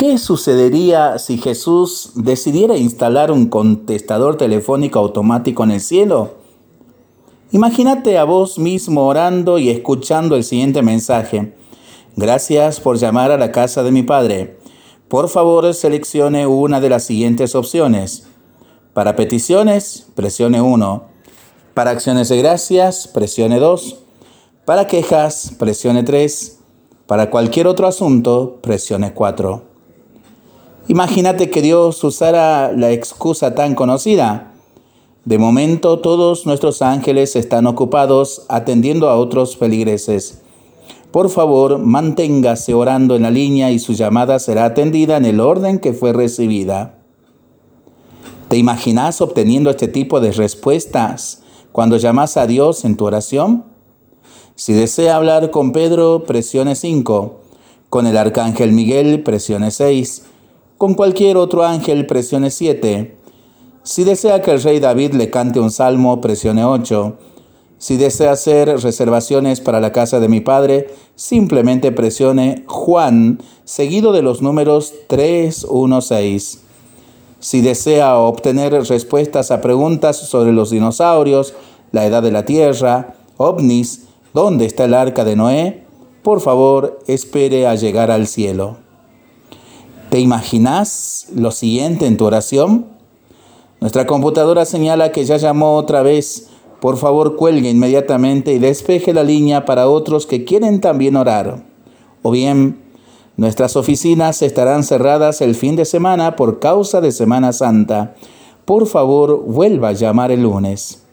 ¿Qué sucedería si Jesús decidiera instalar un contestador telefónico automático en el cielo? Imagínate a vos mismo orando y escuchando el siguiente mensaje. Gracias por llamar a la casa de mi Padre. Por favor, seleccione una de las siguientes opciones. Para peticiones, presione 1. Para acciones de gracias, presione 2. Para quejas, presione 3. Para cualquier otro asunto, presione 4. Imagínate que Dios usara la excusa tan conocida. De momento todos nuestros ángeles están ocupados atendiendo a otros feligreses. Por favor, manténgase orando en la línea y su llamada será atendida en el orden que fue recibida. ¿Te imaginas obteniendo este tipo de respuestas cuando llamas a Dios en tu oración? Si desea hablar con Pedro, presione 5. Con el arcángel Miguel, presione 6 con cualquier otro ángel presione 7. Si desea que el rey David le cante un salmo, presione 8. Si desea hacer reservaciones para la casa de mi padre, simplemente presione Juan, seguido de los números 316. Si desea obtener respuestas a preguntas sobre los dinosaurios, la edad de la Tierra, ovnis, dónde está el arca de Noé, por favor espere a llegar al cielo. ¿Te imaginas lo siguiente en tu oración? Nuestra computadora señala que ya llamó otra vez. Por favor, cuelgue inmediatamente y despeje la línea para otros que quieren también orar. O bien, nuestras oficinas estarán cerradas el fin de semana por causa de Semana Santa. Por favor, vuelva a llamar el lunes.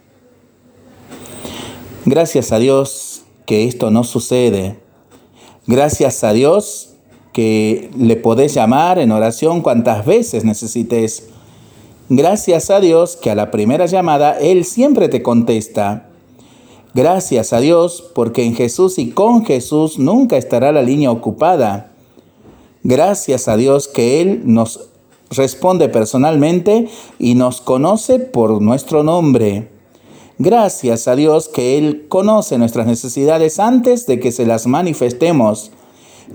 Gracias a Dios que esto no sucede. Gracias a Dios que le podés llamar en oración cuantas veces necesites. Gracias a Dios que a la primera llamada Él siempre te contesta. Gracias a Dios porque en Jesús y con Jesús nunca estará la línea ocupada. Gracias a Dios que Él nos responde personalmente y nos conoce por nuestro nombre. Gracias a Dios que Él conoce nuestras necesidades antes de que se las manifestemos.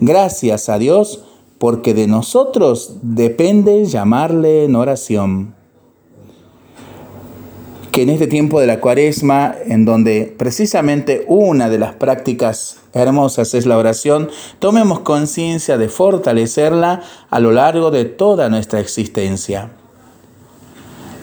Gracias a Dios porque de nosotros depende llamarle en oración. Que en este tiempo de la cuaresma, en donde precisamente una de las prácticas hermosas es la oración, tomemos conciencia de fortalecerla a lo largo de toda nuestra existencia.